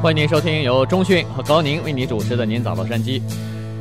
欢迎您收听由中讯和高宁为您主持的《您早洛杉矶》。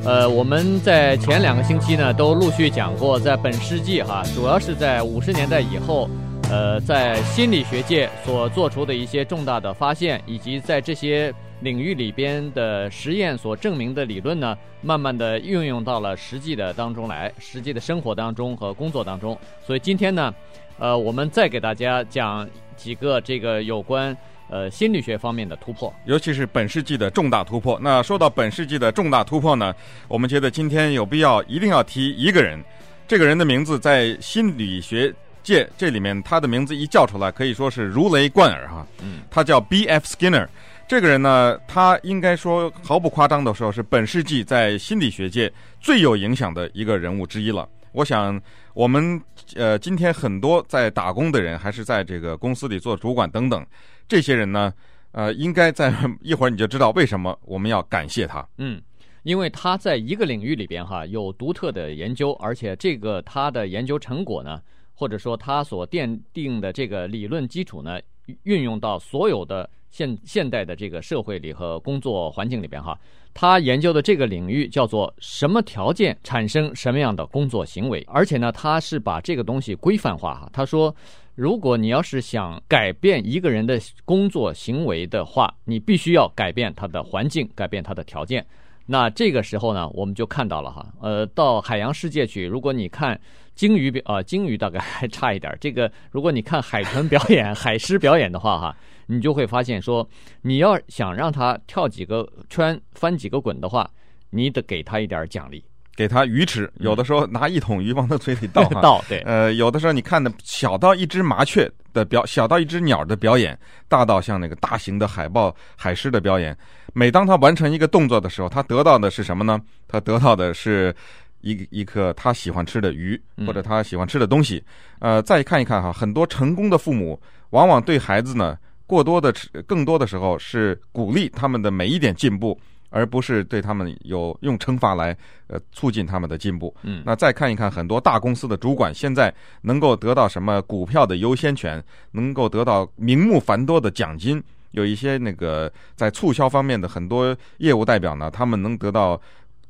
呃，我们在前两个星期呢，都陆续讲过，在本世纪哈，主要是在五十年代以后，呃，在心理学界所做出的一些重大的发现，以及在这些领域里边的实验所证明的理论呢，慢慢的运用到了实际的当中来，实际的生活当中和工作当中。所以今天呢，呃，我们再给大家讲几个这个有关。呃，心理学方面的突破，尤其是本世纪的重大突破。那说到本世纪的重大突破呢，我们觉得今天有必要一定要提一个人。这个人的名字在心理学界这里面，他的名字一叫出来，可以说是如雷贯耳哈。嗯，他叫 B.F. Skinner。这个人呢，他应该说毫不夸张的说，是本世纪在心理学界最有影响的一个人物之一了。我想，我们呃，今天很多在打工的人，还是在这个公司里做主管等等。这些人呢，呃，应该在 一会儿你就知道为什么我们要感谢他。嗯，因为他在一个领域里边哈有独特的研究，而且这个他的研究成果呢，或者说他所奠定的这个理论基础呢，运用到所有的现现代的这个社会里和工作环境里边哈。他研究的这个领域叫做什么条件产生什么样的工作行为，而且呢，他是把这个东西规范化哈。他说。如果你要是想改变一个人的工作行为的话，你必须要改变他的环境，改变他的条件。那这个时候呢，我们就看到了哈，呃，到海洋世界去，如果你看鲸鱼表啊，鲸鱼大概还差一点。这个如果你看海豚表演、海狮表演的话哈，你就会发现说，你要想让它跳几个圈、翻几个滚的话，你得给它一点奖励。给他鱼吃，有的时候拿一桶鱼往他嘴里倒 倒，对，呃，有的时候你看的小到一只麻雀的表，小到一只鸟的表演，大到像那个大型的海豹、海狮的表演。每当他完成一个动作的时候，他得到的是什么呢？他得到的是一一颗他喜欢吃的鱼，或者他喜欢吃的东西。呃，再看一看哈，很多成功的父母往往对孩子呢，过多的、更多的时候是鼓励他们的每一点进步。而不是对他们有用惩罚来呃促进他们的进步。嗯，那再看一看很多大公司的主管现在能够得到什么股票的优先权，能够得到名目繁多的奖金。有一些那个在促销方面的很多业务代表呢，他们能得到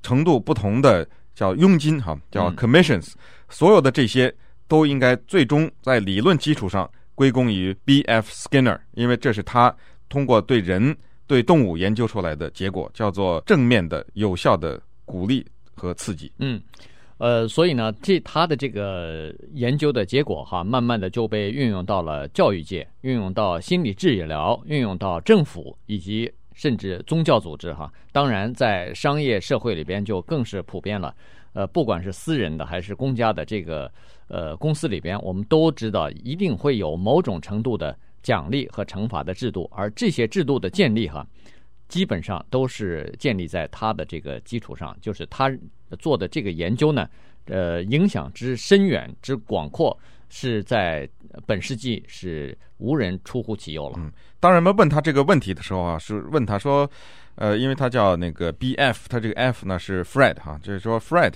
程度不同的叫佣金哈，叫 commissions。所有的这些都应该最终在理论基础上归功于 B.F. Skinner，因为这是他通过对人。对动物研究出来的结果叫做正面的、有效的鼓励和刺激。嗯，呃，所以呢，这他的这个研究的结果哈，慢慢的就被运用到了教育界，运用到心理治疗，运用到政府以及甚至宗教组织哈。当然，在商业社会里边就更是普遍了。呃，不管是私人的还是公家的这个呃公司里边，我们都知道一定会有某种程度的。奖励和惩罚的制度，而这些制度的建立，哈，基本上都是建立在他的这个基础上。就是他做的这个研究呢，呃，影响之深远之广阔，是在本世纪是无人出乎其右了。嗯，当人们问他这个问题的时候啊，是问他说，呃，因为他叫那个 B.F.，他这个 F 呢是 Fred 哈，就是说 Fred，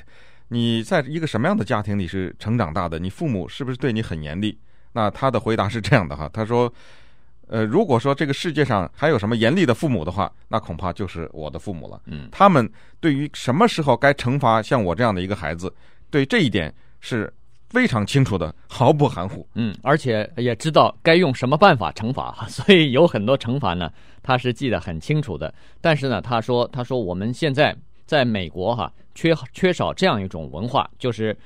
你在一个什么样的家庭里是成长大的？你父母是不是对你很严厉？那他的回答是这样的哈，他说，呃，如果说这个世界上还有什么严厉的父母的话，那恐怕就是我的父母了。嗯，他们对于什么时候该惩罚像我这样的一个孩子，对这一点是非常清楚的，毫不含糊。嗯，而且也知道该用什么办法惩罚，所以有很多惩罚呢，他是记得很清楚的。但是呢，他说，他说我们现在在美国哈，缺缺少这样一种文化，就是。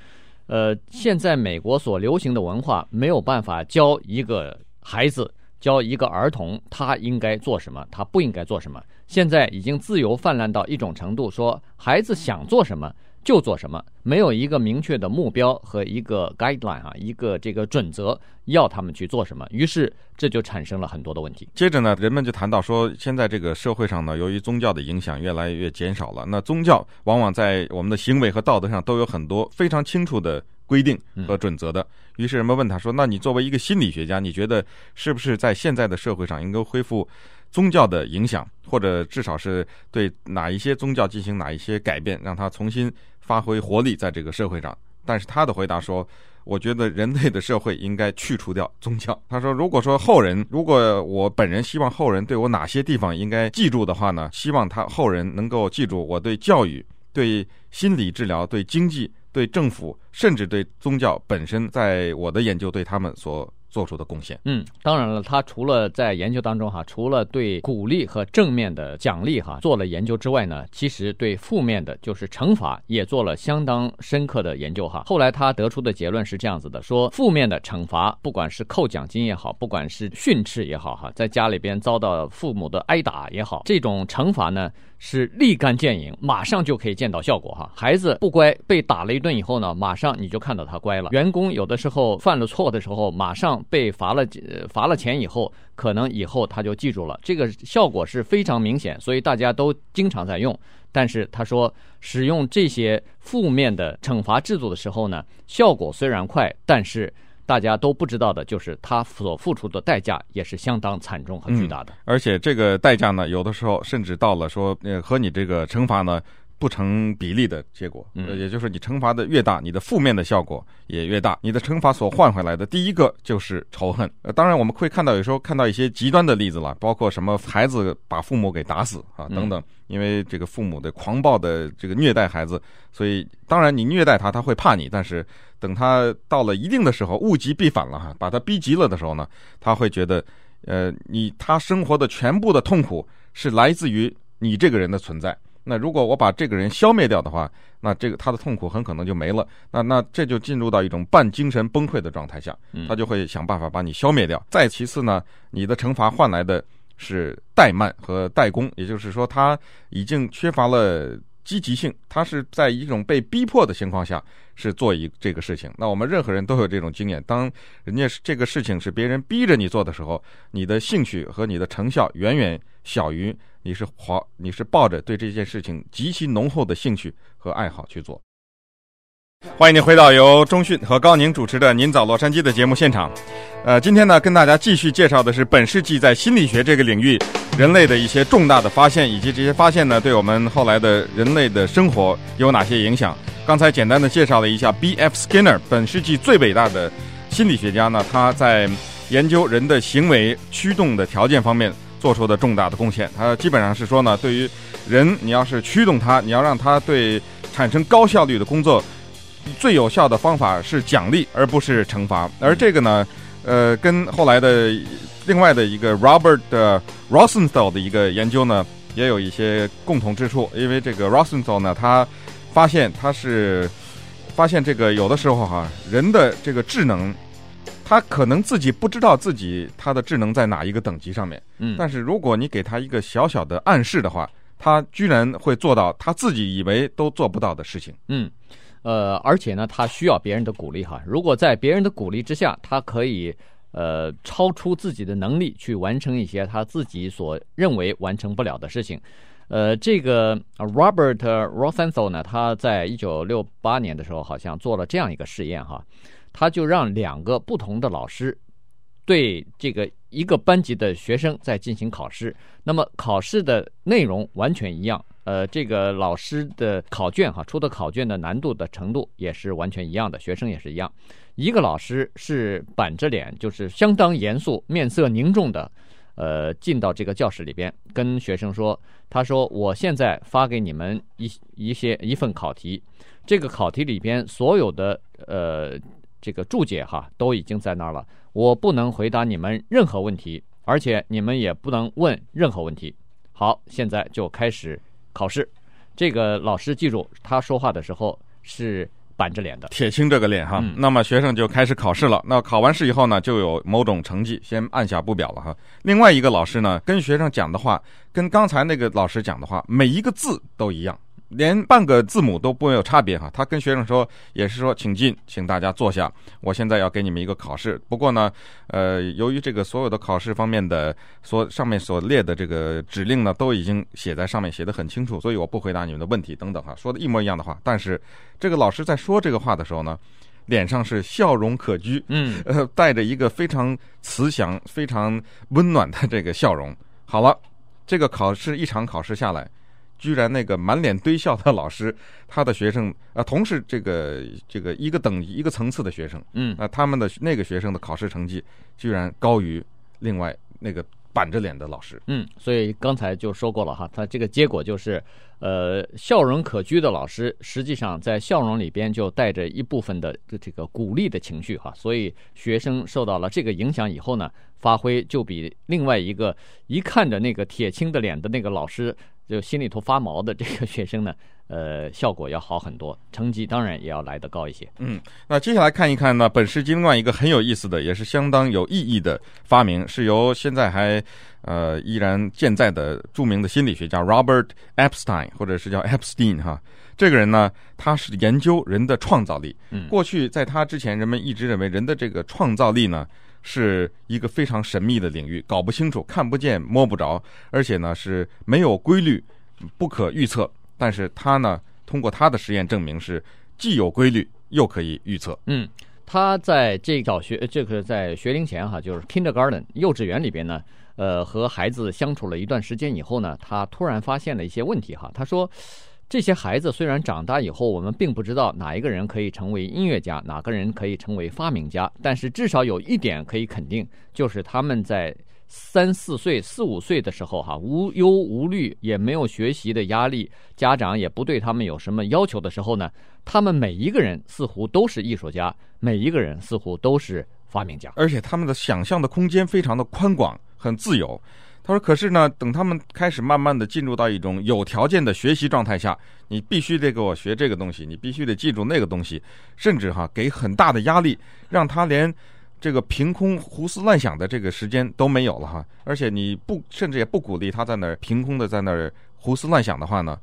呃，现在美国所流行的文化没有办法教一个孩子，教一个儿童，他应该做什么，他不应该做什么。现在已经自由泛滥到一种程度，说孩子想做什么就做什么，没有一个明确的目标和一个 guideline 啊，一个这个准则要他们去做什么。于是这就产生了很多的问题。接着呢，人们就谈到说，现在这个社会上呢，由于宗教的影响越来越减少了，那宗教往往在我们的行为和道德上都有很多非常清楚的规定和准则的。于是人们问他说：“那你作为一个心理学家，你觉得是不是在现在的社会上应该恢复宗教的影响，或者至少是对哪一些宗教进行哪一些改变，让它重新？”发挥活力，在这个社会上，但是他的回答说。我觉得人类的社会应该去除掉宗教。他说，如果说后人，如果我本人希望后人对我哪些地方应该记住的话呢？希望他后人能够记住我对教育、对心理治疗、对经济、对政府，甚至对宗教本身，在我的研究对他们所。做出的贡献，嗯，当然了，他除了在研究当中哈，除了对鼓励和正面的奖励哈做了研究之外呢，其实对负面的，就是惩罚也做了相当深刻的研究哈。后来他得出的结论是这样子的：说负面的惩罚，不管是扣奖金也好，不管是训斥也好哈，在家里边遭到父母的挨打也好，这种惩罚呢。是立竿见影，马上就可以见到效果哈。孩子不乖，被打了一顿以后呢，马上你就看到他乖了。员工有的时候犯了错的时候，马上被罚了罚了钱以后，可能以后他就记住了。这个效果是非常明显，所以大家都经常在用。但是他说，使用这些负面的惩罚制度的时候呢，效果虽然快，但是。大家都不知道的就是，他所付出的代价也是相当惨重和巨大的。而且这个代价呢，有的时候甚至到了说，呃，和你这个惩罚呢不成比例的结果。嗯，也就是你惩罚的越大，你的负面的效果也越大。你的惩罚所换回来的第一个就是仇恨。呃，当然我们会看到有时候看到一些极端的例子了，包括什么孩子把父母给打死啊等等，因为这个父母的狂暴的这个虐待孩子，所以当然你虐待他，他会怕你，但是。等他到了一定的时候，物极必反了哈，把他逼急了的时候呢，他会觉得，呃，你他生活的全部的痛苦是来自于你这个人的存在。那如果我把这个人消灭掉的话，那这个他的痛苦很可能就没了。那那这就进入到一种半精神崩溃的状态下，他就会想办法把你消灭掉。再其次呢，你的惩罚换来的是怠慢和怠工，也就是说，他已经缺乏了。积极性，他是在一种被逼迫的情况下是做一这个事情。那我们任何人都有这种经验，当人家这个事情是别人逼着你做的时候，你的兴趣和你的成效远远小于你是好，你是抱着对这件事情极其浓厚的兴趣和爱好去做。欢迎您回到由中讯和高宁主持的《您早洛杉矶》的节目现场。呃，今天呢，跟大家继续介绍的是本世纪在心理学这个领域人类的一些重大的发现，以及这些发现呢，对我们后来的人类的生活有哪些影响。刚才简单的介绍了一下 B.F. Skinner，本世纪最伟大的心理学家呢，他在研究人的行为驱动的条件方面做出的重大的贡献。他基本上是说呢，对于人，你要是驱动他，你要让他对产生高效率的工作。最有效的方法是奖励，而不是惩罚。而这个呢，呃，跟后来的另外的一个 Robert Rosenthal 的一个研究呢，也有一些共同之处。因为这个 Rosenthal 呢，他发现他是发现这个有的时候哈，人的这个智能，他可能自己不知道自己他的智能在哪一个等级上面。嗯。但是如果你给他一个小小的暗示的话，他居然会做到他自己以为都做不到的事情。嗯。呃，而且呢，他需要别人的鼓励哈。如果在别人的鼓励之下，他可以呃超出自己的能力去完成一些他自己所认为完成不了的事情。呃，这个 Robert Rosenthal 呢，他在一九六八年的时候好像做了这样一个实验哈，他就让两个不同的老师对这个一个班级的学生在进行考试，那么考试的内容完全一样。呃，这个老师的考卷哈，出的考卷的难度的程度也是完全一样的，学生也是一样。一个老师是板着脸，就是相当严肃、面色凝重的，呃，进到这个教室里边，跟学生说：“他说，我现在发给你们一一些一份考题，这个考题里边所有的呃这个注解哈都已经在那儿了，我不能回答你们任何问题，而且你们也不能问任何问题。好，现在就开始。”考试，这个老师记住，他说话的时候是板着脸的，铁青这个脸哈。嗯、那么学生就开始考试了。那考完试以后呢，就有某种成绩，先按下不表了哈。另外一个老师呢，跟学生讲的话，跟刚才那个老师讲的话，每一个字都一样。连半个字母都不没有差别哈，他跟学生说也是说，请进，请大家坐下。我现在要给你们一个考试，不过呢，呃，由于这个所有的考试方面的所上面所列的这个指令呢，都已经写在上面，写的很清楚，所以我不回答你们的问题等等哈，说的一模一样的话。但是这个老师在说这个话的时候呢，脸上是笑容可掬，嗯，呃，带着一个非常慈祥、非常温暖的这个笑容。好了，这个考试一场考试下来。居然那个满脸堆笑的老师，他的学生啊，同是这个这个一个等一个层次的学生，嗯，啊，他们的那个学生的考试成绩居然高于另外那个板着脸的老师，嗯，所以刚才就说过了哈，他这个结果就是，呃，笑容可掬的老师，实际上在笑容里边就带着一部分的这个鼓励的情绪哈，所以学生受到了这个影响以后呢，发挥就比另外一个一看着那个铁青的脸的那个老师。就心里头发毛的 这个学生呢，呃，效果要好很多，成绩当然也要来得高一些。嗯，那接下来看一看呢，本世纪另外一个很有意思的，也是相当有意义的发明，是由现在还呃依然健在的著名的心理学家 Robert Epstein，或者是叫 Epstein 哈，这个人呢，他是研究人的创造力。嗯，过去在他之前，人们一直认为人的这个创造力呢。是一个非常神秘的领域，搞不清楚、看不见、摸不着，而且呢是没有规律、不可预测。但是他呢，通过他的实验证明是既有规律又可以预测。嗯，他在这小学，这个在学龄前哈，就是 kindergarten 幼稚园里边呢，呃，和孩子相处了一段时间以后呢，他突然发现了一些问题哈。他说。这些孩子虽然长大以后，我们并不知道哪一个人可以成为音乐家，哪个人可以成为发明家，但是至少有一点可以肯定，就是他们在三四岁、四五岁的时候，哈，无忧无虑，也没有学习的压力，家长也不对他们有什么要求的时候呢，他们每一个人似乎都是艺术家，每一个人似乎都是发明家，而且他们的想象的空间非常的宽广，很自由。他说：“可是呢，等他们开始慢慢的进入到一种有条件的学习状态下，你必须得给我学这个东西，你必须得记住那个东西，甚至哈给很大的压力，让他连这个凭空胡思乱想的这个时间都没有了哈。而且你不，甚至也不鼓励他在那儿凭空的在那儿胡思乱想的话呢，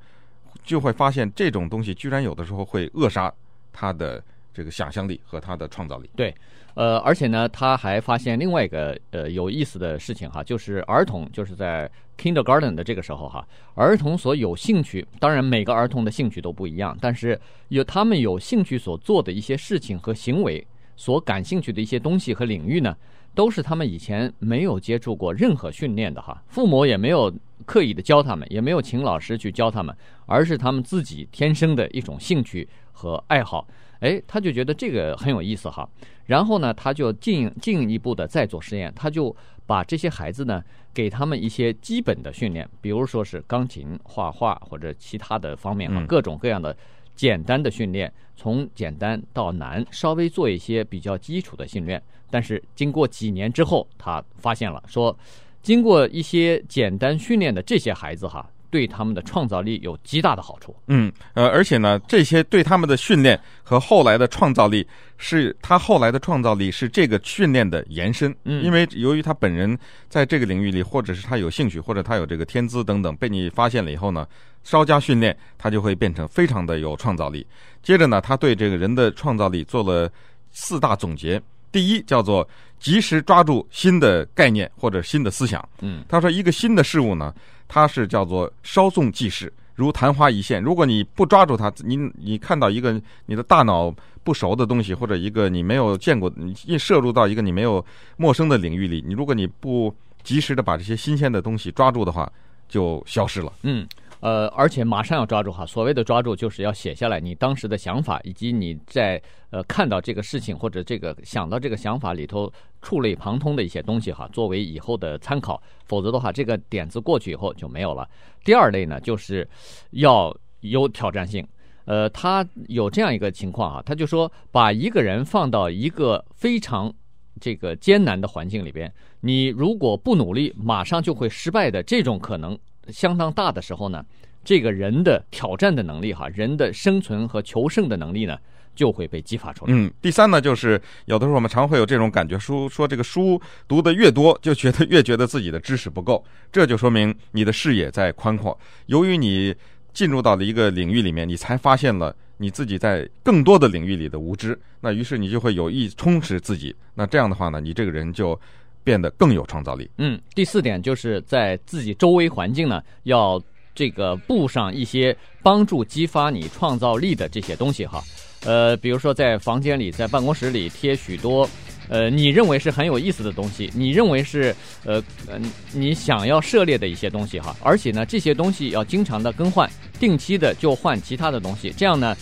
就会发现这种东西居然有的时候会扼杀他的这个想象力和他的创造力。”对。呃，而且呢，他还发现另外一个呃有意思的事情哈，就是儿童就是在 kindergarten 的这个时候哈，儿童所有兴趣，当然每个儿童的兴趣都不一样，但是有他们有兴趣所做的一些事情和行为，所感兴趣的一些东西和领域呢，都是他们以前没有接触过任何训练的哈，父母也没有刻意的教他们，也没有请老师去教他们，而是他们自己天生的一种兴趣和爱好。哎，他就觉得这个很有意思哈，然后呢，他就进进一步的再做实验，他就把这些孩子呢，给他们一些基本的训练，比如说是钢琴、画画或者其他的方面啊，各种各样的简单的训练，从简单到难，稍微做一些比较基础的训练。但是经过几年之后，他发现了说，经过一些简单训练的这些孩子哈。对他们的创造力有极大的好处。嗯，呃，而且呢，这些对他们的训练和后来的创造力，是他后来的创造力是这个训练的延伸。嗯，因为由于他本人在这个领域里，或者是他有兴趣，或者他有这个天资等等，被你发现了以后呢，稍加训练，他就会变成非常的有创造力。接着呢，他对这个人的创造力做了四大总结。第一，叫做及时抓住新的概念或者新的思想。嗯，他说一个新的事物呢。它是叫做稍纵即逝，如昙花一现。如果你不抓住它，你你看到一个你的大脑不熟的东西，或者一个你没有见过，你一摄入到一个你没有陌生的领域里，你如果你不及时的把这些新鲜的东西抓住的话，就消失了。嗯。呃，而且马上要抓住哈，所谓的抓住就是要写下来你当时的想法，以及你在呃看到这个事情或者这个想到这个想法里头触类旁通的一些东西哈，作为以后的参考。否则的话，这个点子过去以后就没有了。第二类呢，就是要有挑战性。呃，他有这样一个情况啊，他就说把一个人放到一个非常这个艰难的环境里边，你如果不努力，马上就会失败的这种可能。相当大的时候呢，这个人的挑战的能力哈，人的生存和求胜的能力呢，就会被激发出来。嗯，第三呢，就是有的时候我们常会有这种感觉，书说这个书读得越多，就觉得越觉得自己的知识不够，这就说明你的视野在宽阔。由于你进入到了一个领域里面，你才发现了你自己在更多的领域里的无知，那于是你就会有意充实自己。那这样的话呢，你这个人就。变得更有创造力。嗯，第四点就是在自己周围环境呢，要这个布上一些帮助激发你创造力的这些东西哈。呃，比如说在房间里，在办公室里贴许多呃，你认为是很有意思的东西，你认为是呃呃你想要涉猎的一些东西哈，而且呢，这些东西要经常的更换，定期的就换其他的东西，这样呢，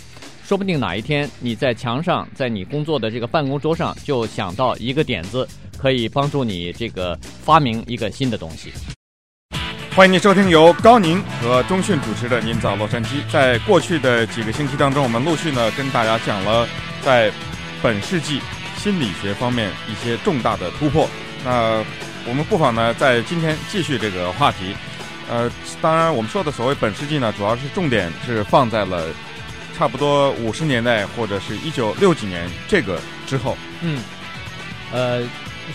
说不定哪一天你在墙上，在你工作的这个办公桌上，就想到一个点子，可以帮助你这个发明一个新的东西。欢迎您收听由高宁和中讯主持的《您早洛杉矶》。在过去的几个星期当中，我们陆续呢跟大家讲了在本世纪心理学方面一些重大的突破。那我们不妨呢在今天继续这个话题。呃，当然我们说的所谓本世纪呢，主要是重点是放在了差不多五十年代或者是一九六几年这个之后。嗯，呃，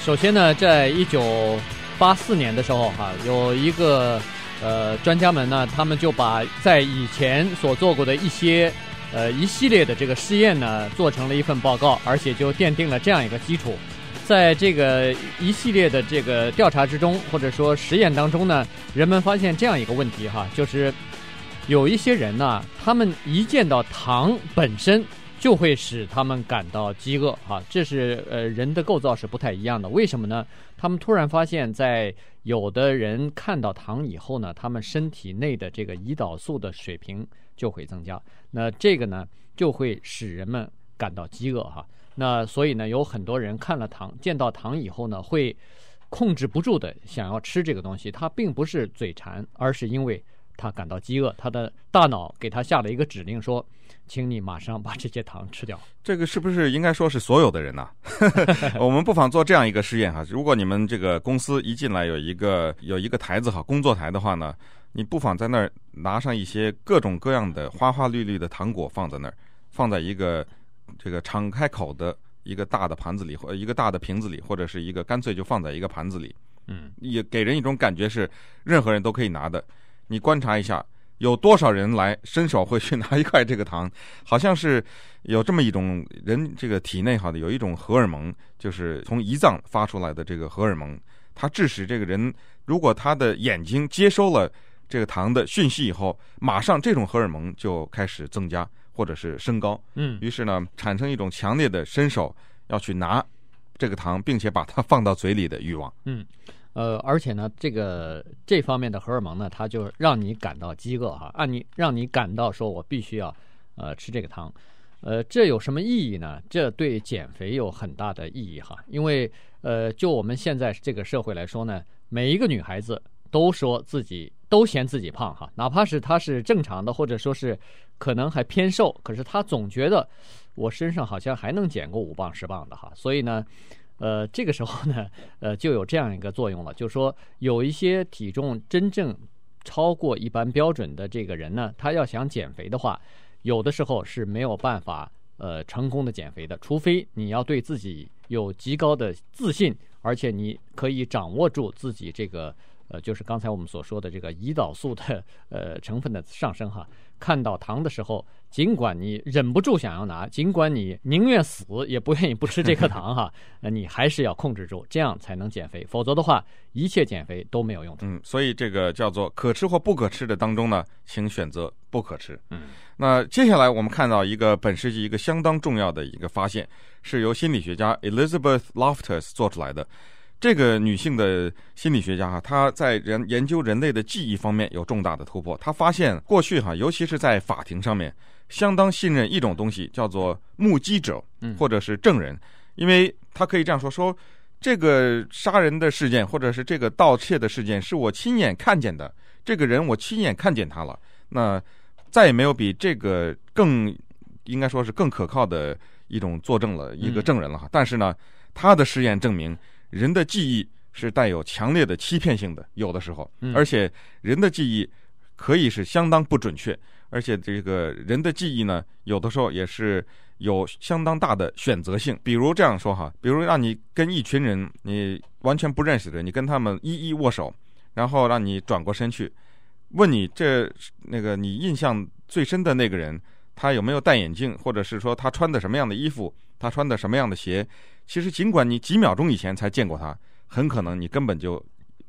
首先呢，在一九。八四年的时候，哈，有一个呃专家们呢，他们就把在以前所做过的一些呃一系列的这个试验呢，做成了一份报告，而且就奠定了这样一个基础。在这个一系列的这个调查之中，或者说实验当中呢，人们发现这样一个问题哈，就是有一些人呢，他们一见到糖本身。就会使他们感到饥饿，哈，这是呃人的构造是不太一样的。为什么呢？他们突然发现，在有的人看到糖以后呢，他们身体内的这个胰岛素的水平就会增加。那这个呢，就会使人们感到饥饿，哈。那所以呢，有很多人看了糖，见到糖以后呢，会控制不住的想要吃这个东西。他并不是嘴馋，而是因为他感到饥饿，他的大脑给他下了一个指令说。请你马上把这些糖吃掉。这个是不是应该说是所有的人呢、啊？我们不妨做这样一个试验哈。如果你们这个公司一进来有一个有一个台子哈，工作台的话呢，你不妨在那儿拿上一些各种各样的花花绿绿的糖果放在那儿，放在一个这个敞开口的一个大的盘子里或一个大的瓶子里，或者是一个干脆就放在一个盘子里。嗯，也给人一种感觉是任何人都可以拿的。你观察一下。有多少人来伸手会去拿一块这个糖？好像是有这么一种人，这个体内哈的有一种荷尔蒙，就是从胰脏发出来的这个荷尔蒙，它致使这个人，如果他的眼睛接收了这个糖的讯息以后，马上这种荷尔蒙就开始增加或者是升高。嗯，于是呢，产生一种强烈的伸手要去拿这个糖，并且把它放到嘴里的欲望。嗯。呃，而且呢，这个这方面的荷尔蒙呢，它就让你感到饥饿哈，让你让你感到说我必须要呃吃这个糖，呃，这有什么意义呢？这对减肥有很大的意义哈，因为呃，就我们现在这个社会来说呢，每一个女孩子都说自己都嫌自己胖哈，哪怕是她是正常的，或者说是可能还偏瘦，可是她总觉得我身上好像还能减个五磅十磅的哈，所以呢。呃，这个时候呢，呃，就有这样一个作用了，就是说有一些体重真正超过一般标准的这个人呢，他要想减肥的话，有的时候是没有办法呃成功的减肥的，除非你要对自己有极高的自信，而且你可以掌握住自己这个呃，就是刚才我们所说的这个胰岛素的呃成分的上升哈。看到糖的时候，尽管你忍不住想要拿，尽管你宁愿死也不愿意不吃这颗糖哈，那你还是要控制住，这样才能减肥。否则的话，一切减肥都没有用。嗯，所以这个叫做可吃或不可吃的当中呢，请选择不可吃。嗯，那接下来我们看到一个本世纪一个相当重要的一个发现，是由心理学家 Elizabeth Loftus 做出来的。这个女性的心理学家哈，她在人研究人类的记忆方面有重大的突破。她发现过去哈，尤其是在法庭上面，相当信任一种东西，叫做目击者，或者是证人，因为她可以这样说：说这个杀人的事件，或者是这个盗窃的事件，是我亲眼看见的，这个人我亲眼看见他了。那再也没有比这个更应该说是更可靠的一种作证了，一个证人了哈。但是呢，他的实验证明。人的记忆是带有强烈的欺骗性的，有的时候，而且人的记忆可以是相当不准确，而且这个人的记忆呢，有的时候也是有相当大的选择性。比如这样说哈，比如让你跟一群人你完全不认识的人，你跟他们一一握手，然后让你转过身去，问你这那个你印象最深的那个人，他有没有戴眼镜，或者是说他穿的什么样的衣服，他穿的什么样的鞋。其实，尽管你几秒钟以前才见过他，很可能你根本就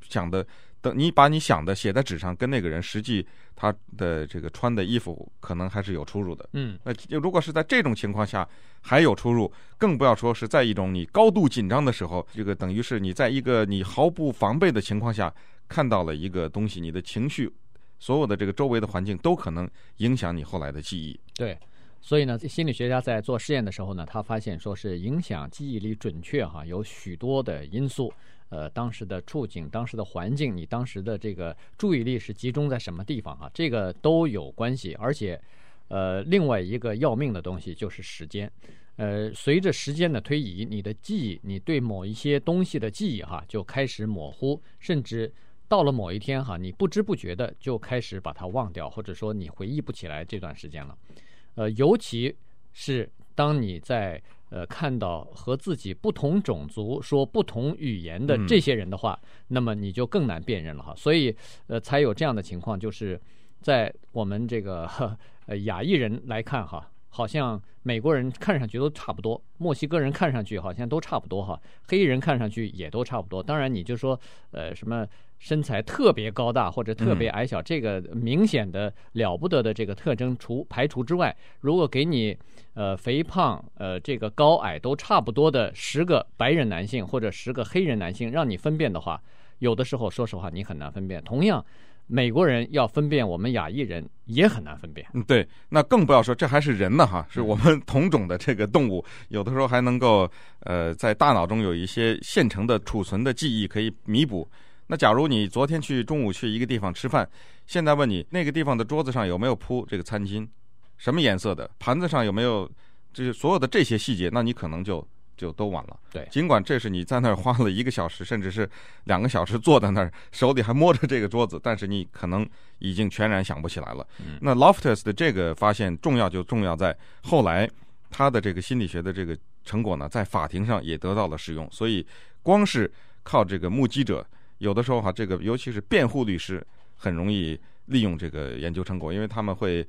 想的等你把你想的写在纸上，跟那个人实际他的这个穿的衣服可能还是有出入的。嗯，那如果是在这种情况下还有出入，更不要说是在一种你高度紧张的时候，这个等于是你在一个你毫不防备的情况下看到了一个东西，你的情绪，所有的这个周围的环境都可能影响你后来的记忆。对。所以呢，心理学家在做试验的时候呢，他发现说是影响记忆力准确哈，有许多的因素，呃，当时的处境、当时的环境，你当时的这个注意力是集中在什么地方哈，这个都有关系。而且，呃，另外一个要命的东西就是时间，呃，随着时间的推移，你的记忆，你对某一些东西的记忆哈，就开始模糊，甚至到了某一天哈，你不知不觉的就开始把它忘掉，或者说你回忆不起来这段时间了。呃，尤其是当你在呃看到和自己不同种族、说不同语言的这些人的话，嗯、那么你就更难辨认了哈。所以呃，才有这样的情况，就是在我们这个 呃亚裔人来看哈，好像美国人看上去都差不多，墨西哥人看上去好像都差不多哈，黑人看上去也都差不多。当然，你就说呃什么。身材特别高大或者特别矮小，这个明显的了不得的这个特征除排除之外，如果给你呃肥胖呃这个高矮都差不多的十个白人男性或者十个黑人男性，让你分辨的话，有的时候说实话你很难分辨。同样，美国人要分辨我们亚裔人也很难分辨。嗯，对，那更不要说这还是人呢哈，是我们同种的这个动物，有的时候还能够呃在大脑中有一些现成的储存的记忆可以弥补。那假如你昨天去中午去一个地方吃饭，现在问你那个地方的桌子上有没有铺这个餐巾，什么颜色的，盘子上有没有，就是所有的这些细节，那你可能就就都晚了。对，尽管这是你在那儿花了一个小时，甚至是两个小时坐在那儿，手里还摸着这个桌子，但是你可能已经全然想不起来了。嗯。那 Loftus 的这个发现重要就重要在后来他的这个心理学的这个成果呢，在法庭上也得到了使用。所以光是靠这个目击者。有的时候哈，这个尤其是辩护律师很容易利用这个研究成果，因为他们会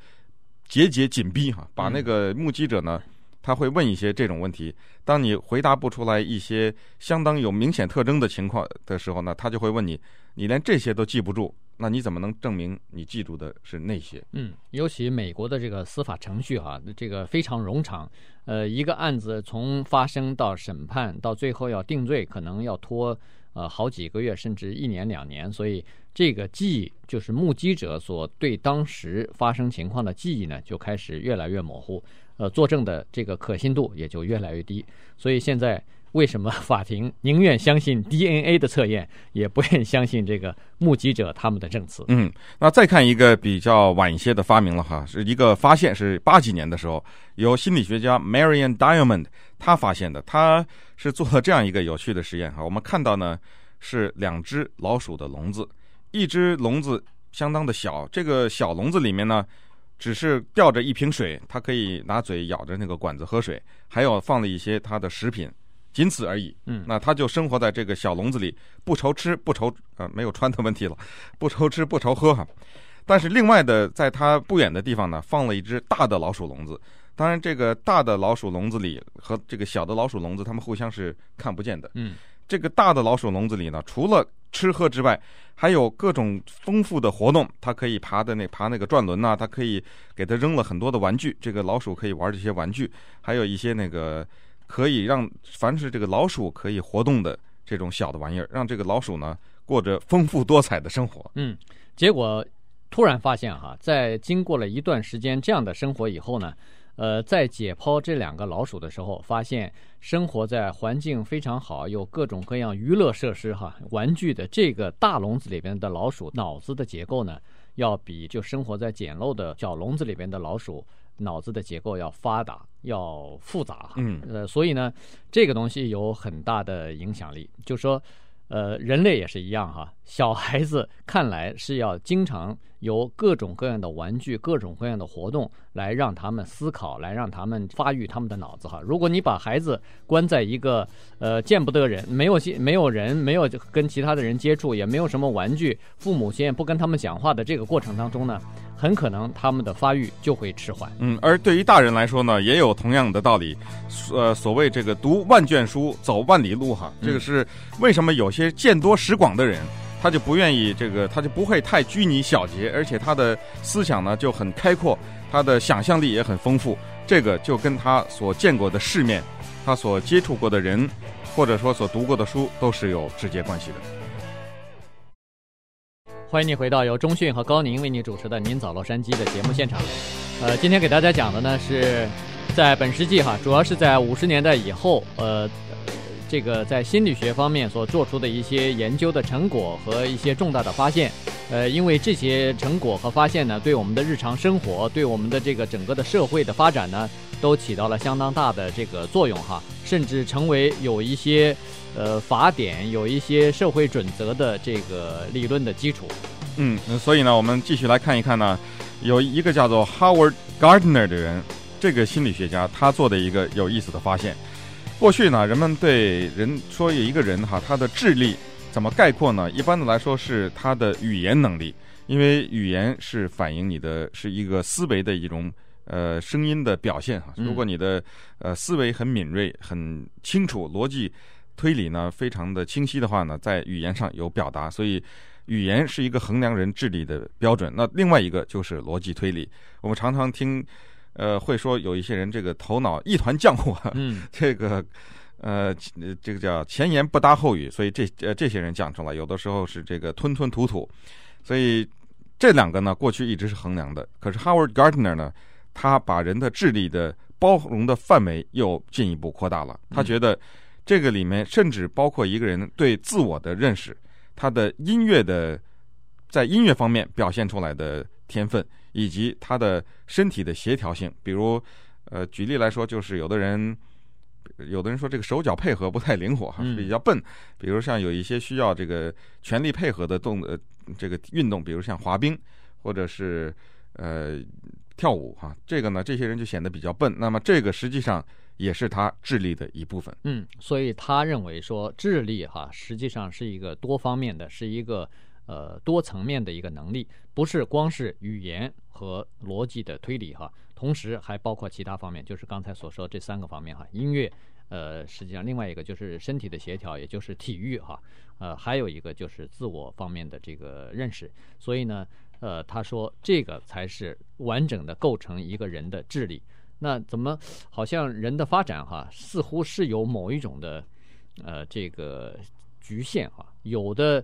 节节紧逼哈，把那个目击者呢，他会问一些这种问题，当你回答不出来一些相当有明显特征的情况的时候呢，他就会问你，你连这些都记不住，那你怎么能证明你记住的是那些？嗯，尤其美国的这个司法程序哈，这个非常冗长，呃，一个案子从发生到审判到最后要定罪，可能要拖。呃，好几个月，甚至一年两年，所以这个记忆就是目击者所对当时发生情况的记忆呢，就开始越来越模糊。呃，作证的这个可信度也就越来越低。所以现在为什么法庭宁愿相信 DNA 的测验，也不愿相信这个目击者他们的证词？嗯，那再看一个比较晚一些的发明了哈，是一个发现，是八几年的时候，由心理学家 Marion Diamond 他发现的，他。是做了这样一个有趣的实验哈，我们看到呢是两只老鼠的笼子，一只笼子相当的小，这个小笼子里面呢只是吊着一瓶水，它可以拿嘴咬着那个管子喝水，还有放了一些它的食品，仅此而已。嗯，那他就生活在这个小笼子里，不愁吃不愁呃，没有穿的问题了，不愁吃不愁喝哈。但是另外的，在他不远的地方呢，放了一只大的老鼠笼子。当然，这个大的老鼠笼子里和这个小的老鼠笼子，它们互相是看不见的。嗯，这个大的老鼠笼子里呢，除了吃喝之外，还有各种丰富的活动。它可以爬的那爬那个转轮呐，它可以给它扔了很多的玩具。这个老鼠可以玩这些玩具，还有一些那个可以让凡是这个老鼠可以活动的这种小的玩意儿，让这个老鼠呢过着丰富多彩的生活。嗯，结果突然发现哈，在经过了一段时间这样的生活以后呢。呃，在解剖这两个老鼠的时候，发现生活在环境非常好、有各种各样娱乐设施、哈玩具的这个大笼子里边的老鼠，脑子的结构呢，要比就生活在简陋的小笼子里边的老鼠脑子的结构要发达、要复杂。嗯，呃，所以呢，这个东西有很大的影响力，就说。呃，人类也是一样哈。小孩子看来是要经常有各种各样的玩具、各种各样的活动来让他们思考，来让他们发育他们的脑子哈。如果你把孩子关在一个呃见不得人、没有没有人、没有跟其他的人接触，也没有什么玩具，父母亲也不跟他们讲话的这个过程当中呢，很可能他们的发育就会迟缓。嗯，而对于大人来说呢，也有同样的道理。呃，所谓这个读万卷书，走万里路哈，这个是为什么有些见多识广的人，他就不愿意这个，他就不会太拘泥小节，而且他的思想呢就很开阔，他的想象力也很丰富。这个就跟他所见过的世面，他所接触过的人，或者说所读过的书，都是有直接关系的。欢迎你回到由中讯和高宁为你主持的《您早洛杉矶》的节目现场。呃，今天给大家讲的呢是在本世纪哈，主要是在五十年代以后，呃。这个在心理学方面所做出的一些研究的成果和一些重大的发现，呃，因为这些成果和发现呢，对我们的日常生活，对我们的这个整个的社会的发展呢，都起到了相当大的这个作用哈，甚至成为有一些呃法典、有一些社会准则的这个理论的基础。嗯，所以呢，我们继续来看一看呢，有一个叫做 Howard Gardner 的人，这个心理学家他做的一个有意思的发现。过去呢，人们对人说有一个人哈，他的智力怎么概括呢？一般的来说是他的语言能力，因为语言是反映你的是一个思维的一种呃声音的表现哈。如果你的呃思维很敏锐、很清楚、逻辑推理呢非常的清晰的话呢，在语言上有表达，所以语言是一个衡量人智力的标准。那另外一个就是逻辑推理，我们常常听。呃，会说有一些人这个头脑一团浆糊，嗯，这个，呃，这个叫前言不搭后语，所以这呃这些人讲出来，有的时候是这个吞吞吐吐，所以这两个呢，过去一直是衡量的。可是 Howard Gardner 呢，他把人的智力的包容的范围又进一步扩大了。他觉得这个里面甚至包括一个人对自我的认识，他的音乐的在音乐方面表现出来的天分。以及他的身体的协调性，比如，呃，举例来说，就是有的人，有的人说这个手脚配合不太灵活哈，是比较笨。比如像有一些需要这个全力配合的动呃这个运动，比如像滑冰或者是呃跳舞哈，这个呢，这些人就显得比较笨。那么这个实际上也是他智力的一部分。嗯，所以他认为说智力哈，实际上是一个多方面的，是一个。呃，多层面的一个能力，不是光是语言和逻辑的推理哈，同时还包括其他方面，就是刚才所说这三个方面哈。音乐，呃，实际上另外一个就是身体的协调，也就是体育哈，呃，还有一个就是自我方面的这个认识。所以呢，呃，他说这个才是完整的构成一个人的智力。那怎么好像人的发展哈，似乎是有某一种的呃这个局限哈，有的。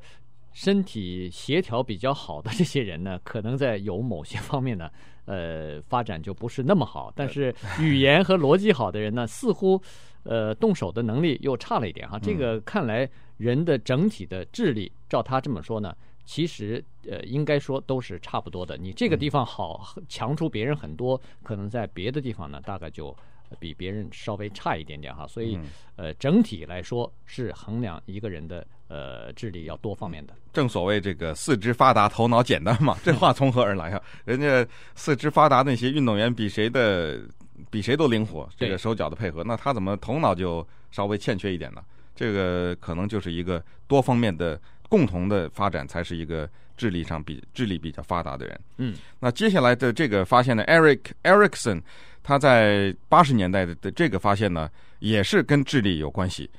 身体协调比较好的这些人呢，可能在有某些方面呢，呃，发展就不是那么好。但是 语言和逻辑好的人呢，似乎，呃，动手的能力又差了一点哈。这个看来人的整体的智力，照他这么说呢，其实呃，应该说都是差不多的。你这个地方好，强出别人很多，可能在别的地方呢，大概就。比别人稍微差一点点哈，所以呃，整体来说是衡量一个人的呃智力要多方面的。正所谓这个四肢发达，头脑简单嘛，这话从何而来啊？人家四肢发达那些运动员比谁的比谁都灵活，这个手脚的配合，那他怎么头脑就稍微欠缺一点呢？这个可能就是一个多方面的共同的发展，才是一个智力上比智力比较发达的人。嗯，那接下来的这个发现呢，Eric Erikson。他在八十年代的的这个发现呢，也是跟智力有关系。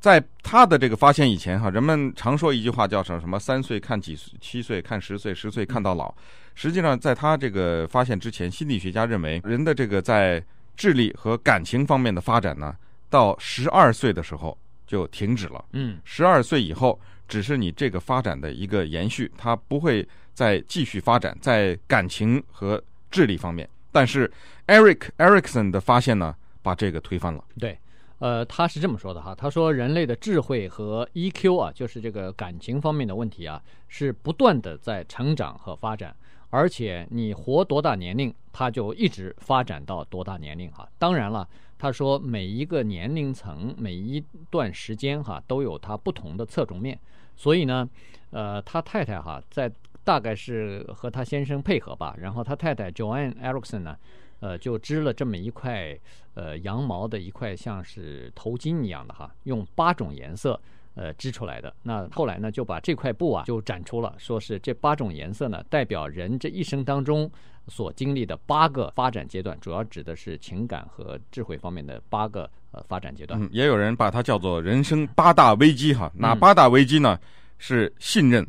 在他的这个发现以前，哈，人们常说一句话叫什么？什么三岁看几岁，七岁看十岁，十岁看到老。实际上，在他这个发现之前，心理学家认为人的这个在智力和感情方面的发展呢，到十二岁的时候就停止了。嗯，十二岁以后只是你这个发展的一个延续，它不会再继续发展在感情和智力方面。但是，Eric Erikson 的发现呢，把这个推翻了。对，呃，他是这么说的哈，他说人类的智慧和 EQ 啊，就是这个感情方面的问题啊，是不断的在成长和发展，而且你活多大年龄，它就一直发展到多大年龄哈。当然了，他说每一个年龄层、每一段时间哈，都有它不同的侧重面，所以呢，呃，他太太哈在。大概是和他先生配合吧，然后他太太 Joanne Erickson 呢，呃，就织了这么一块呃羊毛的一块像是头巾一样的哈，用八种颜色呃织出来的。那后来呢，就把这块布啊就展出了，说是这八种颜色呢代表人这一生当中所经历的八个发展阶段，主要指的是情感和智慧方面的八个呃发展阶段。嗯，也有人把它叫做人生八大危机哈，哪八大危机呢？是信任。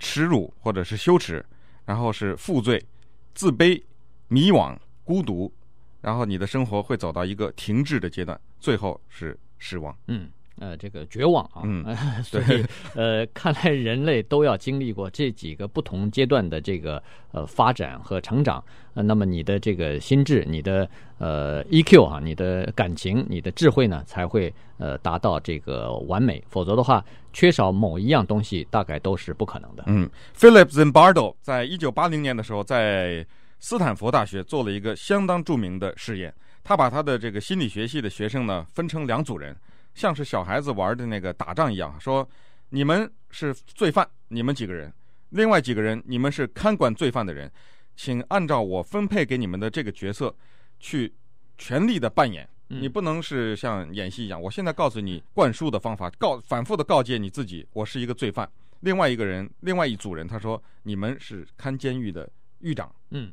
耻辱或者是羞耻，然后是负罪、自卑、迷惘、孤独，然后你的生活会走到一个停滞的阶段，最后是失望。嗯。呃，这个绝望啊，嗯，所以呃，看来人类都要经历过这几个不同阶段的这个呃发展和成长。呃，那么你的这个心智、你的呃 EQ 啊、你的感情、你的智慧呢，才会呃达到这个完美。否则的话，缺少某一样东西，大概都是不可能的。嗯，Philip Zimbardo 在一九八零年的时候，在斯坦福大学做了一个相当著名的试验。他把他的这个心理学系的学生呢，分成两组人。像是小孩子玩的那个打仗一样，说你们是罪犯，你们几个人，另外几个人你们是看管罪犯的人，请按照我分配给你们的这个角色去全力的扮演。你不能是像演戏一样，我现在告诉你灌输的方法，告反复的告诫你自己，我是一个罪犯。另外一个人，另外一组人，他说你们是看监狱的狱长。嗯，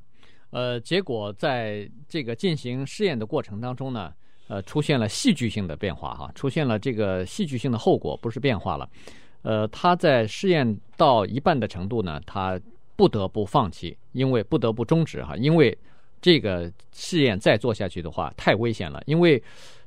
呃，结果在这个进行试验的过程当中呢。呃，出现了戏剧性的变化哈，出现了这个戏剧性的后果，不是变化了。呃，他在试验到一半的程度呢，他不得不放弃，因为不得不终止哈，因为这个试验再做下去的话太危险了。因为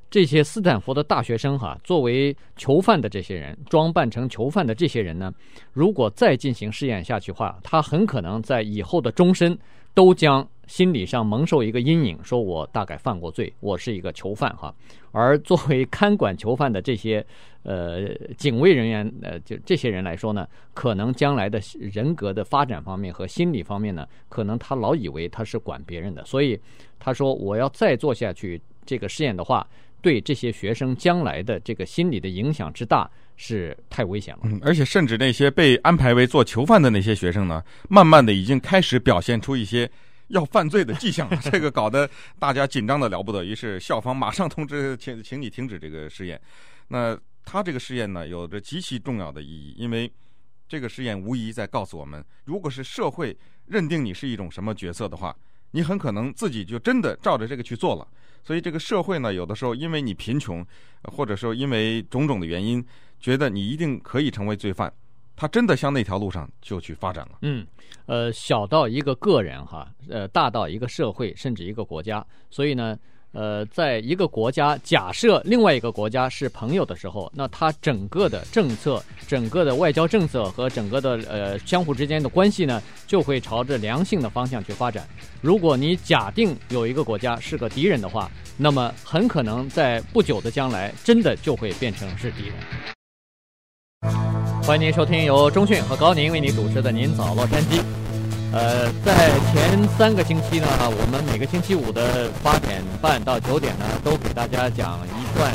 这些斯坦福的大学生哈，作为囚犯的这些人，装扮成囚犯的这些人呢，如果再进行试验下去的话，他很可能在以后的终身都将。心理上蒙受一个阴影，说我大概犯过罪，我是一个囚犯哈。而作为看管囚犯的这些呃警卫人员，呃，就这些人来说呢，可能将来的人格的发展方面和心理方面呢，可能他老以为他是管别人的，所以他说我要再做下去这个试验的话，对这些学生将来的这个心理的影响之大是太危险了。嗯，而且甚至那些被安排为做囚犯的那些学生呢，慢慢的已经开始表现出一些。要犯罪的迹象，这个搞得大家紧张的了不得。于是校方马上通知，请请你停止这个实验。那他这个实验呢，有着极其重要的意义，因为这个实验无疑在告诉我们，如果是社会认定你是一种什么角色的话，你很可能自己就真的照着这个去做了。所以这个社会呢，有的时候因为你贫穷，或者说因为种种的原因，觉得你一定可以成为罪犯。他真的向那条路上就去发展了。嗯，呃，小到一个个人哈，呃，大到一个社会，甚至一个国家。所以呢，呃，在一个国家，假设另外一个国家是朋友的时候，那他整个的政策、整个的外交政策和整个的呃相互之间的关系呢，就会朝着良性的方向去发展。如果你假定有一个国家是个敌人的话，那么很可能在不久的将来，真的就会变成是敌人。欢迎您收听由中讯和高宁为您主持的《您早洛杉矶》。呃，在前三个星期呢，我们每个星期五的八点半到九点呢，都给大家讲一段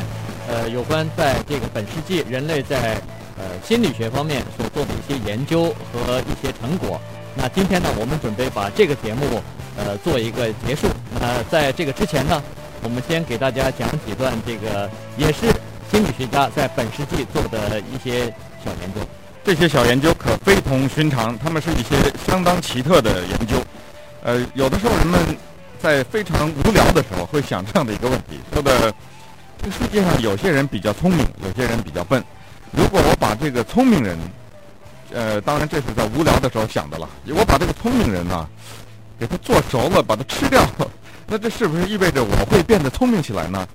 呃有关在这个本世纪人类在呃心理学方面所做的一些研究和一些成果。那今天呢，我们准备把这个节目呃做一个结束。那在这个之前呢，我们先给大家讲几段这个也是心理学家在本世纪做的一些。小研究，这些小研究可非同寻常，他们是一些相当奇特的研究。呃，有的时候人们在非常无聊的时候会想这样的一个问题：说的，这世界上有些人比较聪明，有些人比较笨。如果我把这个聪明人，呃，当然这是在无聊的时候想的了。我把这个聪明人呢，给他做熟了，把他吃掉，那这是不是意味着我会变得聪明起来呢？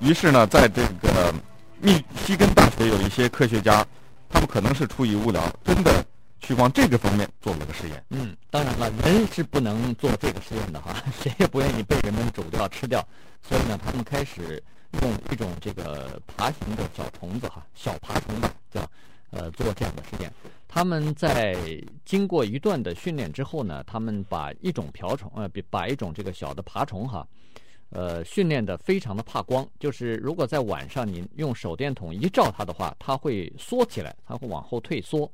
于是呢，在这个密西根大学有一些科学家。他们可能是出于无聊，真的去往这个方面做了个实验。嗯，当然了，人是不能做这个实验的哈，谁也不愿意被人们煮掉吃掉。所以呢，他们开始用一种这个爬行的小虫子哈，小爬虫吧，叫呃做这样的实验。他们在经过一段的训练之后呢，他们把一种瓢虫呃，把一种这个小的爬虫哈。呃，训练的非常的怕光，就是如果在晚上你用手电筒一照它的话，它会缩起来，它会往后退缩。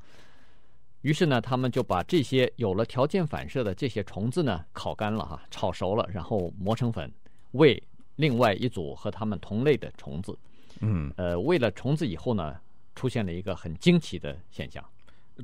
于是呢，他们就把这些有了条件反射的这些虫子呢烤干了哈，炒熟了，然后磨成粉，喂另外一组和它们同类的虫子。嗯，呃，喂了虫子以后呢，出现了一个很惊奇的现象。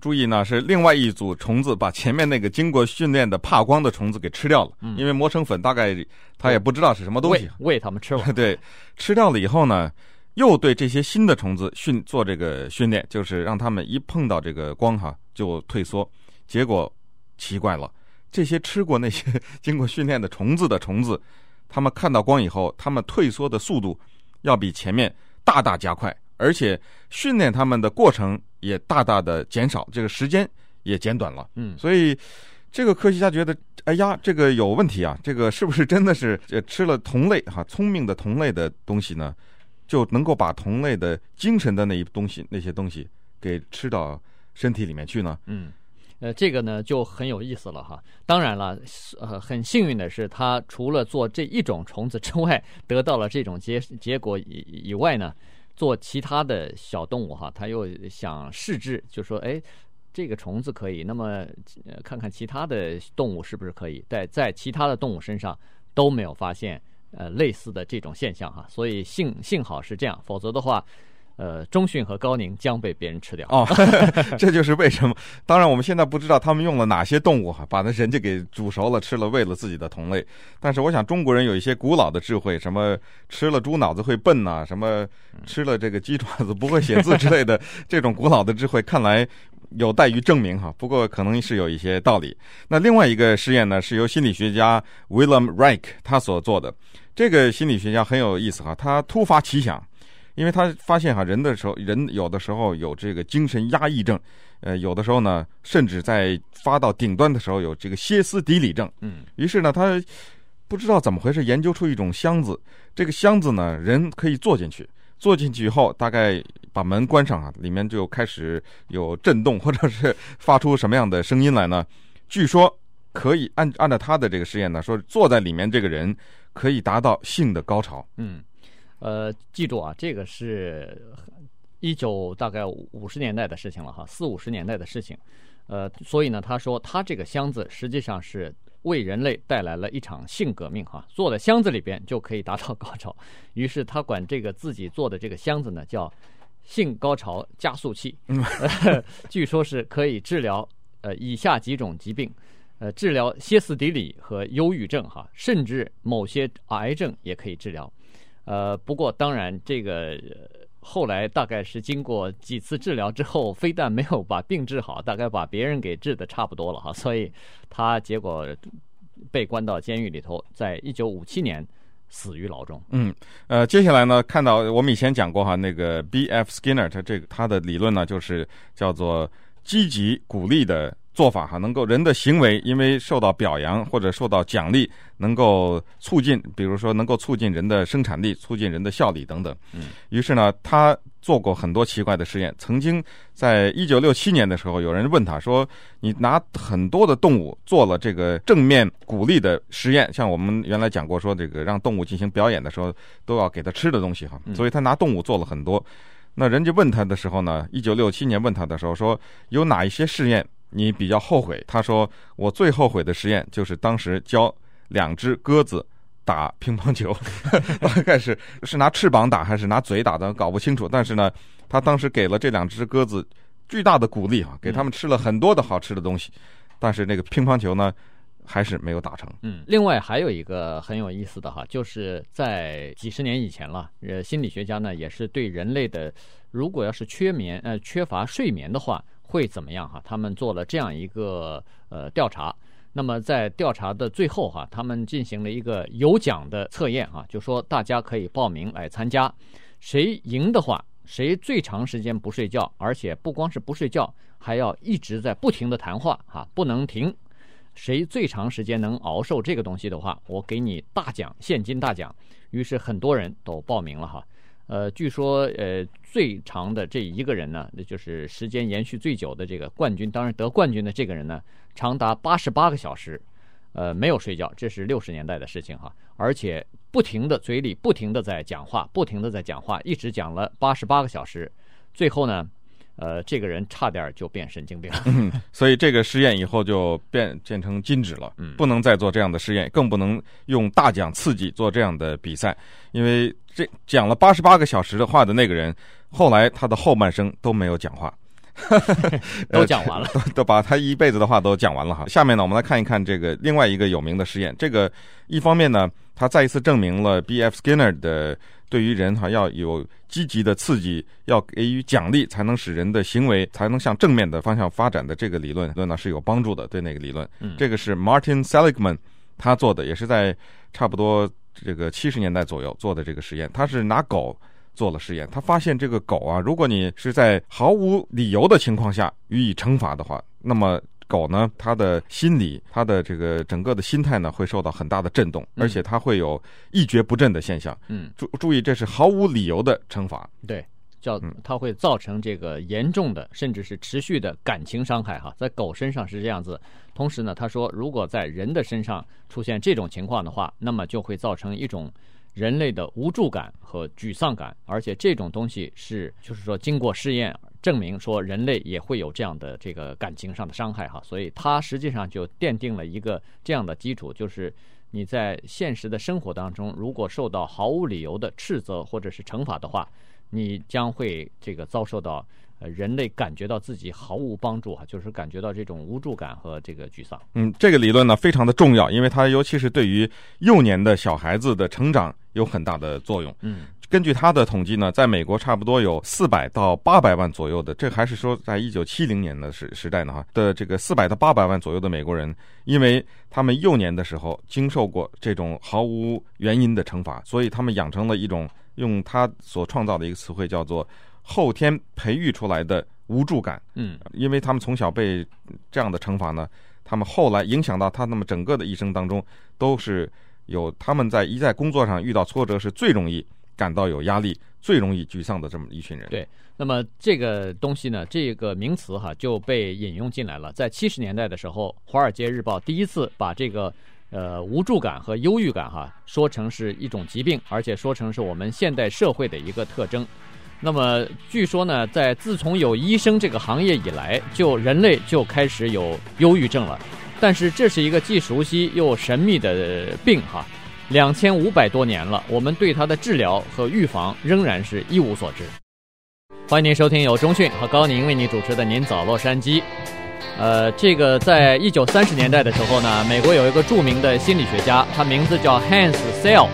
注意呢，是另外一组虫子把前面那个经过训练的怕光的虫子给吃掉了，嗯、因为磨成粉，大概它也不知道是什么东西，喂，喂他们吃了。对，吃掉了以后呢，又对这些新的虫子训做这个训练，就是让他们一碰到这个光哈就退缩。结果奇怪了，这些吃过那些经过训练的虫子的虫子，他们看到光以后，他们退缩的速度要比前面大大加快，而且训练他们的过程也大大的减少，这个时间也减短了。嗯，所以这个科学家觉得，哎呀，这个有问题啊，这个是不是真的是吃了同类哈聪明的同类的东西呢？就能够把同类的精神的那一东西、那些东西给吃到身体里面去呢？嗯，呃，这个呢就很有意思了哈。当然了，呃，很幸运的是，他除了做这一种虫子之外，得到了这种结结果以以外呢，做其他的小动物哈，他又想试制，就说，哎，这个虫子可以，那么，呃，看看其他的动物是不是可以，在在其他的动物身上都没有发现。呃，类似的这种现象哈，所以幸幸好是这样，否则的话，呃，中迅和高宁将被别人吃掉。哦，这就是为什么。当然，我们现在不知道他们用了哪些动物哈，把那人家给煮熟了吃了，喂了自己的同类。但是，我想中国人有一些古老的智慧，什么吃了猪脑子会笨呐、什么吃了这个鸡爪子不会写字之类的 这种古老的智慧，看来有待于证明哈。不过，可能是有一些道理。那另外一个实验呢，是由心理学家 William Reich 他所做的。这个心理学家很有意思哈，他突发奇想，因为他发现哈，人的时候，人有的时候有这个精神压抑症，呃，有的时候呢，甚至在发到顶端的时候有这个歇斯底里症。嗯，于是呢，他不知道怎么回事，研究出一种箱子，这个箱子呢，人可以坐进去，坐进去以后，大概把门关上啊，里面就开始有震动，或者是发出什么样的声音来呢？据说可以按按照他的这个实验呢，说坐在里面这个人。可以达到性的高潮。嗯，呃，记住啊，这个是一九大概五十年代的事情了哈，四五十年代的事情。呃，所以呢，他说他这个箱子实际上是为人类带来了一场性革命哈，坐在箱子里边就可以达到高潮。于是他管这个自己做的这个箱子呢叫性高潮加速器。据说是可以治疗呃以下几种疾病。呃，治疗歇斯底里和忧郁症哈，甚至某些癌症也可以治疗。呃，不过当然，这个后来大概是经过几次治疗之后，非但没有把病治好，大概把别人给治的差不多了哈，所以他结果被关到监狱里头，在一九五七年死于牢中。嗯，呃，接下来呢，看到我们以前讲过哈，那个 B.F. Skinner 他这个他的理论呢，就是叫做积极鼓励的。做法哈，能够人的行为因为受到表扬或者受到奖励，能够促进，比如说能够促进人的生产力，促进人的效率等等。嗯，于是呢，他做过很多奇怪的实验。曾经在一九六七年的时候，有人问他说：“你拿很多的动物做了这个正面鼓励的实验，像我们原来讲过，说这个让动物进行表演的时候，都要给它吃的东西哈。所以他拿动物做了很多。那人家问他的时候呢，一九六七年问他的时候说，有哪一些试验？”你比较后悔？他说：“我最后悔的实验就是当时教两只鸽子打乒乓球，大概是是拿翅膀打还是拿嘴打的，搞不清楚。但是呢，他当时给了这两只鸽子巨大的鼓励啊，给他们吃了很多的好吃的东西。但是那个乒乓球呢，还是没有打成。嗯，另外还有一个很有意思的哈，就是在几十年以前了，呃，心理学家呢也是对人类的，如果要是缺眠呃缺乏睡眠的话。”会怎么样哈？他们做了这样一个呃调查，那么在调查的最后哈，他们进行了一个有奖的测验哈，就说大家可以报名来参加，谁赢的话，谁最长时间不睡觉，而且不光是不睡觉，还要一直在不停的谈话哈，不能停，谁最长时间能熬受这个东西的话，我给你大奖，现金大奖。于是很多人都报名了哈。呃，据说呃最长的这一个人呢，那就是时间延续最久的这个冠军，当然得冠军的这个人呢，长达八十八个小时，呃没有睡觉，这是六十年代的事情哈，而且不停的嘴里不停的在讲话，不停的在讲话，一直讲了八十八个小时，最后呢。呃，这个人差点就变神经病了，嗯，所以这个实验以后就变变成禁止了，嗯，不能再做这样的实验，更不能用大奖刺激做这样的比赛，因为这讲了八十八个小时的话的那个人，后来他的后半生都没有讲话，都讲完了，都 都把他一辈子的话都讲完了哈。下面呢，我们来看一看这个另外一个有名的实验。这个一方面呢，他再一次证明了 B.F. Skinner 的对于人哈要有积极的刺激，要给予奖励，才能使人的行为才能向正面的方向发展的这个理论论呢是有帮助的。对那个理论，嗯，这个是 Martin Seligman 他做的，也是在差不多这个七十年代左右做的这个实验。他是拿狗。做了实验，他发现这个狗啊，如果你是在毫无理由的情况下予以惩罚的话，那么狗呢，它的心理，它的这个整个的心态呢，会受到很大的震动，而且它会有一蹶不振的现象。嗯，注注意，这是毫无理由的惩罚。对，叫它会造成这个严重的，甚至是持续的感情伤害。哈，在狗身上是这样子。同时呢，他说，如果在人的身上出现这种情况的话，那么就会造成一种。人类的无助感和沮丧感，而且这种东西是，就是说，经过试验证明说，人类也会有这样的这个感情上的伤害哈，所以它实际上就奠定了一个这样的基础，就是你在现实的生活当中，如果受到毫无理由的斥责或者是惩罚的话，你将会这个遭受到。呃，人类感觉到自己毫无帮助啊，就是感觉到这种无助感和这个沮丧。嗯，这个理论呢非常的重要，因为它尤其是对于幼年的小孩子的成长有很大的作用。嗯，根据他的统计呢，在美国差不多有四百到八百万左右的，这还是说在一九七零年的时时代呢哈的这个四百到八百万左右的美国人，因为他们幼年的时候经受过这种毫无原因的惩罚，所以他们养成了一种用他所创造的一个词汇叫做。后天培育出来的无助感，嗯，因为他们从小被这样的惩罚呢，他们后来影响到他那么整个的一生当中，都是有他们在一在工作上遇到挫折是最容易感到有压力、最容易沮丧的这么一群人。对，那么这个东西呢，这个名词哈就被引用进来了。在七十年代的时候，《华尔街日报》第一次把这个呃无助感和忧郁感哈说成是一种疾病，而且说成是我们现代社会的一个特征。那么据说呢，在自从有医生这个行业以来，就人类就开始有忧郁症了。但是这是一个既熟悉又神秘的病哈，两千五百多年了，我们对它的治疗和预防仍然是一无所知。欢迎您收听由中讯和高宁为你主持的《您早洛杉矶》。呃，这个在一九三十年代的时候呢，美国有一个著名的心理学家，他名字叫 Hans Selye，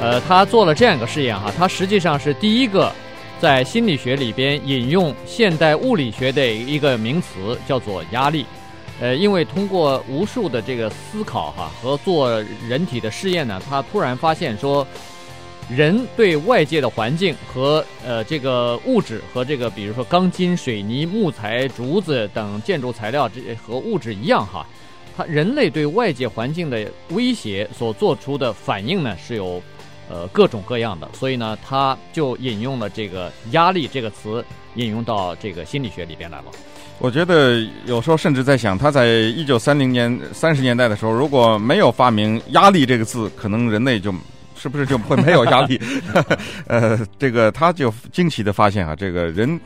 呃，他做了这样一个试验哈，他实际上是第一个。在心理学里边引用现代物理学的一个名词叫做压力，呃，因为通过无数的这个思考哈和做人体的试验呢，他突然发现说，人对外界的环境和呃这个物质和这个比如说钢筋、水泥、木材、竹子等建筑材料这和物质一样哈，他人类对外界环境的威胁所做出的反应呢是有。呃，各种各样的，所以呢，他就引用了这个“压力”这个词，引用到这个心理学里边来了。我觉得有时候甚至在想，他在一九三零年、三十年代的时候，如果没有发明“压力”这个字，可能人类就是不是就会没有压力？呃，这个他就惊奇的发现啊，这个人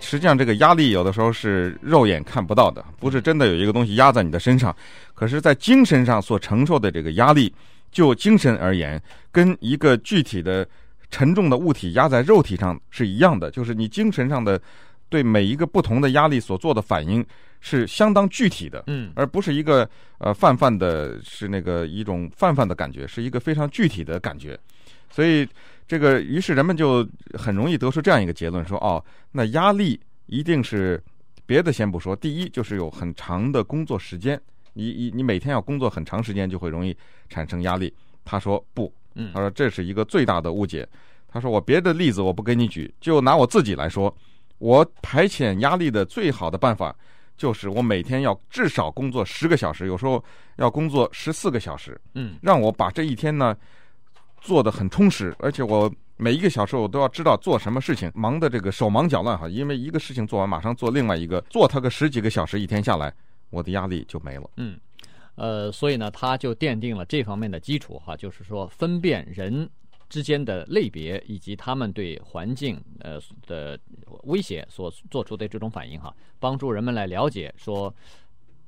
实际上这个压力有的时候是肉眼看不到的，不是真的有一个东西压在你的身上，可是在精神上所承受的这个压力。就精神而言，跟一个具体的沉重的物体压在肉体上是一样的，就是你精神上的对每一个不同的压力所做的反应是相当具体的，嗯，而不是一个呃泛泛的，是那个一种泛泛的感觉，是一个非常具体的感觉。所以这个，于是人们就很容易得出这样一个结论：说哦，那压力一定是别的先不说，第一就是有很长的工作时间。你你你每天要工作很长时间，就会容易产生压力。他说不，嗯，他说这是一个最大的误解。他说我别的例子我不给你举，就拿我自己来说，我排遣压力的最好的办法就是我每天要至少工作十个小时，有时候要工作十四个小时，嗯，让我把这一天呢做的很充实，而且我每一个小时我都要知道做什么事情，忙的这个手忙脚乱哈，因为一个事情做完马上做另外一个，做它个十几个小时一天下来。我的压力就没了。嗯，呃，所以呢，他就奠定了这方面的基础哈，就是说分辨人之间的类别以及他们对环境呃的威胁所做出的这种反应哈，帮助人们来了解说，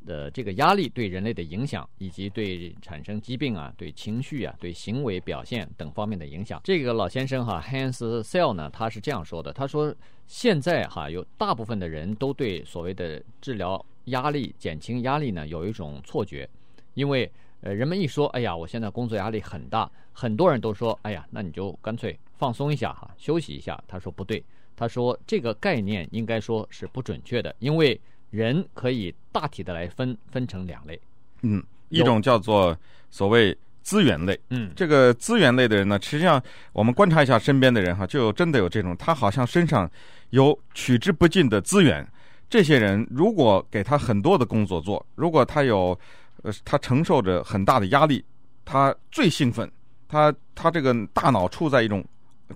的这个压力对人类的影响，以及对产生疾病啊、对情绪啊、对行为表现等方面的影响。这个老先生哈，Hans Sell 呢，他是这样说的：他说，现在哈有大部分的人都对所谓的治疗压力、减轻压力呢有一种错觉，因为呃，人们一说，哎呀，我现在工作压力很大，很多人都说，哎呀，那你就干脆放松一下哈，休息一下。他说不对，他说这个概念应该说是不准确的，因为。人可以大体的来分分成两类，嗯，一种叫做所谓资源类，嗯，这个资源类的人呢，实际上我们观察一下身边的人哈，就真的有这种，他好像身上有取之不尽的资源。这些人如果给他很多的工作做，如果他有呃，他承受着很大的压力，他最兴奋，他他这个大脑处在一种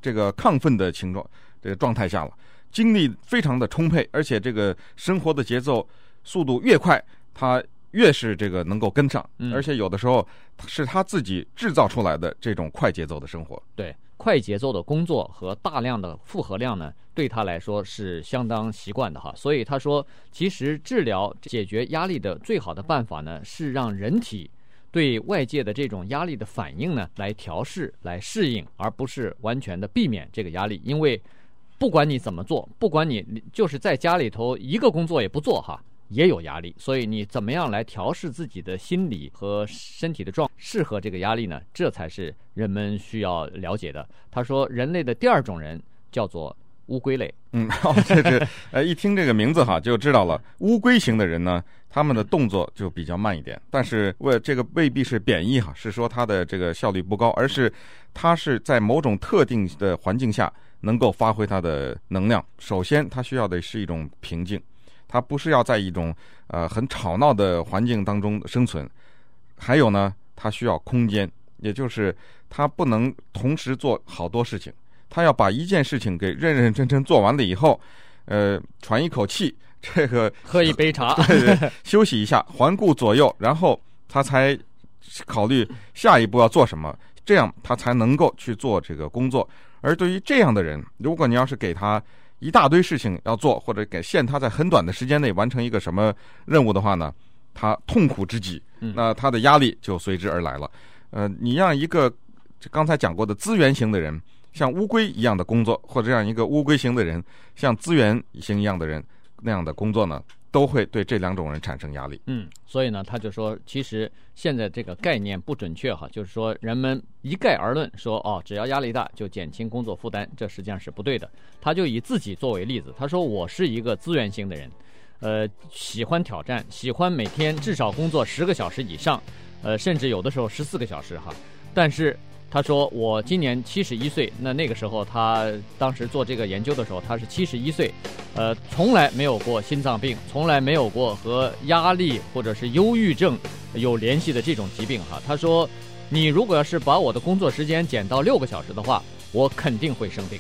这个亢奋的情状这个状态下了。精力非常的充沛，而且这个生活的节奏速度越快，他越是这个能够跟上。嗯，而且有的时候是他自己制造出来的这种快节奏的生活。对，快节奏的工作和大量的负荷量呢，对他来说是相当习惯的哈。所以他说，其实治疗解决压力的最好的办法呢，是让人体对外界的这种压力的反应呢来调试、来适应，而不是完全的避免这个压力，因为。不管你怎么做，不管你就是在家里头一个工作也不做哈，也有压力。所以你怎么样来调试自己的心理和身体的状，适合这个压力呢？这才是人们需要了解的。他说，人类的第二种人叫做乌龟类。嗯，哦，这是呃，一听这个名字哈，就知道了。乌龟型的人呢，他们的动作就比较慢一点，但是为这个未必是贬义哈，是说他的这个效率不高，而是他是在某种特定的环境下。能够发挥他的能量，首先他需要的是一种平静，它不是要在一种呃很吵闹的环境当中生存。还有呢，它需要空间，也就是它不能同时做好多事情，它要把一件事情给认认真真做完了以后，呃，喘一口气，这个 喝一杯茶，对对，休息一下，环顾左右，然后他才考虑下一步要做什么，这样他才能够去做这个工作。而对于这样的人，如果你要是给他一大堆事情要做，或者给限他在很短的时间内完成一个什么任务的话呢，他痛苦之极，那他的压力就随之而来了。呃，你让一个刚才讲过的资源型的人，像乌龟一样的工作，或者让一个乌龟型的人，像资源型一样的人那样的工作呢？都会对这两种人产生压力。嗯，所以呢，他就说，其实现在这个概念不准确哈，就是说人们一概而论说哦，只要压力大就减轻工作负担，这实际上是不对的。他就以自己作为例子，他说我是一个资源型的人，呃，喜欢挑战，喜欢每天至少工作十个小时以上，呃，甚至有的时候十四个小时哈，但是。他说：“我今年七十一岁，那那个时候他当时做这个研究的时候，他是七十一岁，呃，从来没有过心脏病，从来没有过和压力或者是忧郁症有联系的这种疾病哈。他说，你如果要是把我的工作时间减到六个小时的话，我肯定会生病。”